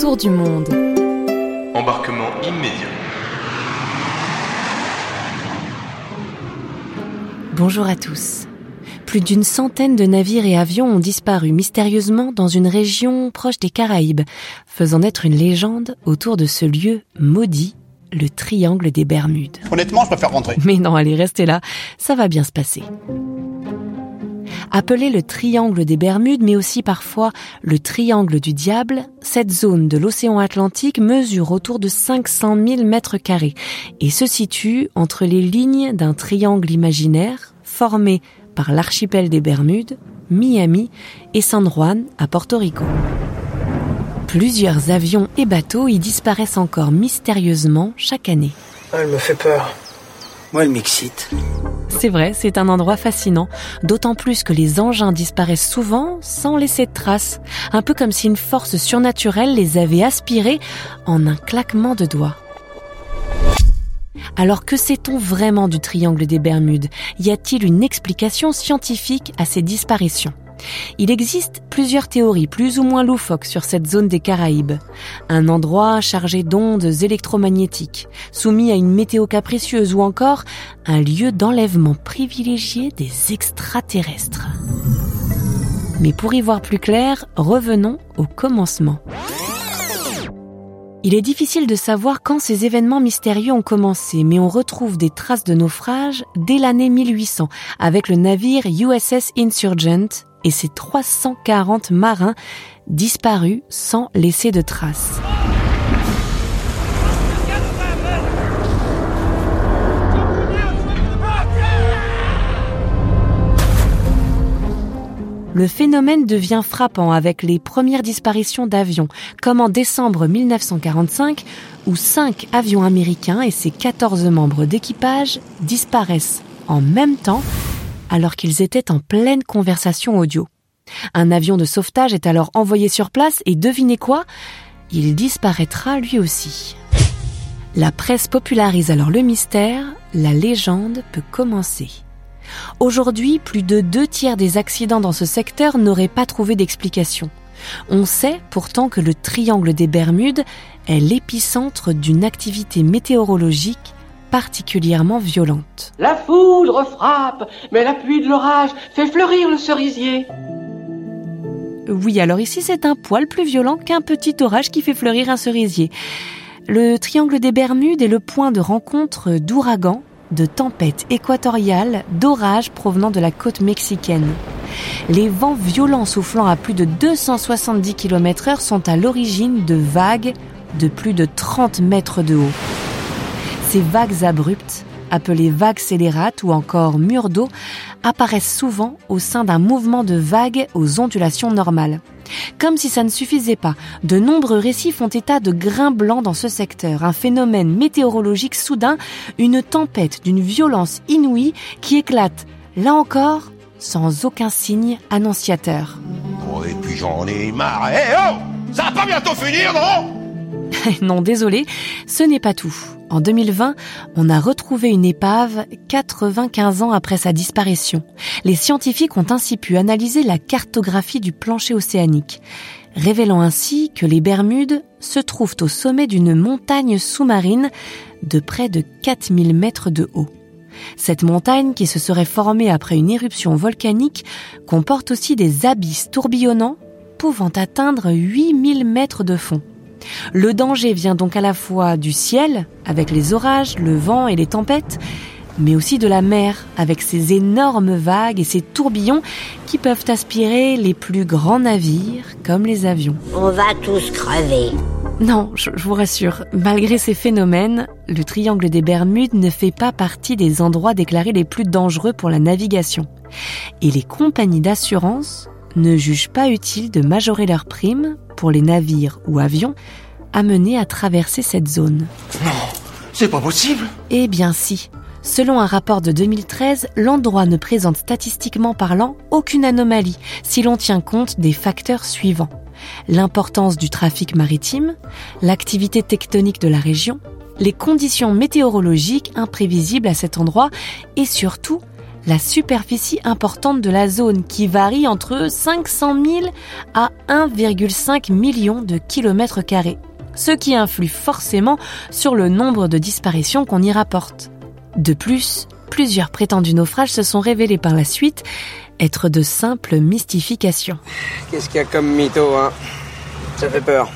Autour du monde. Embarquement immédiat. Bonjour à tous. Plus d'une centaine de navires et avions ont disparu mystérieusement dans une région proche des Caraïbes, faisant naître une légende autour de ce lieu maudit, le triangle des Bermudes. Honnêtement, je préfère rentrer. Mais non, allez, restez là, ça va bien se passer. Appelé le triangle des Bermudes, mais aussi parfois le triangle du diable, cette zone de l'océan Atlantique mesure autour de 500 000 mètres carrés et se situe entre les lignes d'un triangle imaginaire formé par l'archipel des Bermudes, Miami et San Juan à Porto Rico. Plusieurs avions et bateaux y disparaissent encore mystérieusement chaque année. Ah, elle me fait peur. Moi, elle m'excite. C'est vrai, c'est un endroit fascinant, d'autant plus que les engins disparaissent souvent sans laisser de traces, un peu comme si une force surnaturelle les avait aspirés en un claquement de doigts. Alors que sait-on vraiment du triangle des Bermudes? Y a-t-il une explication scientifique à ces disparitions? Il existe plusieurs théories plus ou moins loufoques sur cette zone des Caraïbes. Un endroit chargé d'ondes électromagnétiques, soumis à une météo capricieuse ou encore un lieu d'enlèvement privilégié des extraterrestres. Mais pour y voir plus clair, revenons au commencement. Il est difficile de savoir quand ces événements mystérieux ont commencé, mais on retrouve des traces de naufrage dès l'année 1800 avec le navire USS Insurgent et ses 340 marins disparus sans laisser de traces. Le phénomène devient frappant avec les premières disparitions d'avions, comme en décembre 1945, où cinq avions américains et ses 14 membres d'équipage disparaissent en même temps alors qu'ils étaient en pleine conversation audio. Un avion de sauvetage est alors envoyé sur place et devinez quoi? Il disparaîtra lui aussi. La presse popularise alors le mystère, la légende peut commencer. Aujourd'hui, plus de deux tiers des accidents dans ce secteur n'auraient pas trouvé d'explication. On sait pourtant que le triangle des Bermudes est l'épicentre d'une activité météorologique particulièrement violente. La foudre frappe, mais la pluie de l'orage fait fleurir le cerisier. Oui, alors ici c'est un poil plus violent qu'un petit orage qui fait fleurir un cerisier. Le triangle des Bermudes est le point de rencontre d'ouragans, de tempêtes équatoriales, d'orages provenant de la côte mexicaine. Les vents violents soufflant à plus de 270 km heure sont à l'origine de vagues de plus de 30 mètres de haut. Ces vagues abruptes, appelées vagues scélérates ou encore murs d'eau, apparaissent souvent au sein d'un mouvement de vagues aux ondulations normales. Comme si ça ne suffisait pas, de nombreux récifs font état de grains blancs dans ce secteur, un phénomène météorologique soudain, une tempête d'une violence inouïe qui éclate, là encore, sans aucun signe annonciateur. Oh, et puis j'en ai marre. Eh oh Ça va pas bientôt finir, non? non, désolé, ce n'est pas tout. En 2020, on a retrouvé une épave 95 ans après sa disparition. Les scientifiques ont ainsi pu analyser la cartographie du plancher océanique, révélant ainsi que les Bermudes se trouvent au sommet d'une montagne sous-marine de près de 4000 mètres de haut. Cette montagne, qui se serait formée après une éruption volcanique, comporte aussi des abysses tourbillonnants pouvant atteindre 8000 mètres de fond. Le danger vient donc à la fois du ciel, avec les orages, le vent et les tempêtes, mais aussi de la mer, avec ses énormes vagues et ses tourbillons qui peuvent aspirer les plus grands navires, comme les avions. On va tous crever. Non, je, vous rassure, malgré ces phénomènes, le triangle des Bermudes ne fait pas partie des endroits déclarés les plus dangereux pour la navigation. Et les compagnies d'assurance ne jugent pas utile de majorer leurs primes pour les navires ou avions amenés à traverser cette zone. Non, c'est pas possible. Eh bien si. Selon un rapport de 2013, l'endroit ne présente statistiquement parlant aucune anomalie si l'on tient compte des facteurs suivants. L'importance du trafic maritime, l'activité tectonique de la région, les conditions météorologiques imprévisibles à cet endroit et surtout la superficie importante de la zone qui varie entre 500 000 à 1,5 million de kilomètres carrés, ce qui influe forcément sur le nombre de disparitions qu'on y rapporte. De plus, plusieurs prétendus naufrages se sont révélés par la suite être de simples mystifications. Qu'est-ce qu'il y a comme mytho, hein? Ça fait peur.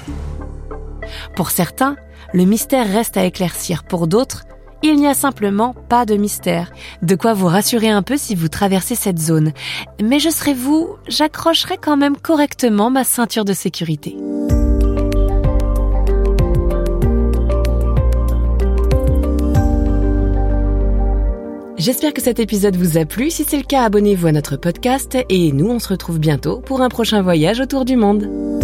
Pour certains, le mystère reste à éclaircir. Pour d'autres, il n'y a simplement pas de mystère. De quoi vous rassurer un peu si vous traversez cette zone. Mais je serai vous, j'accrocherai quand même correctement ma ceinture de sécurité. J'espère que cet épisode vous a plu. Si c'est le cas, abonnez-vous à notre podcast et nous, on se retrouve bientôt pour un prochain voyage autour du monde.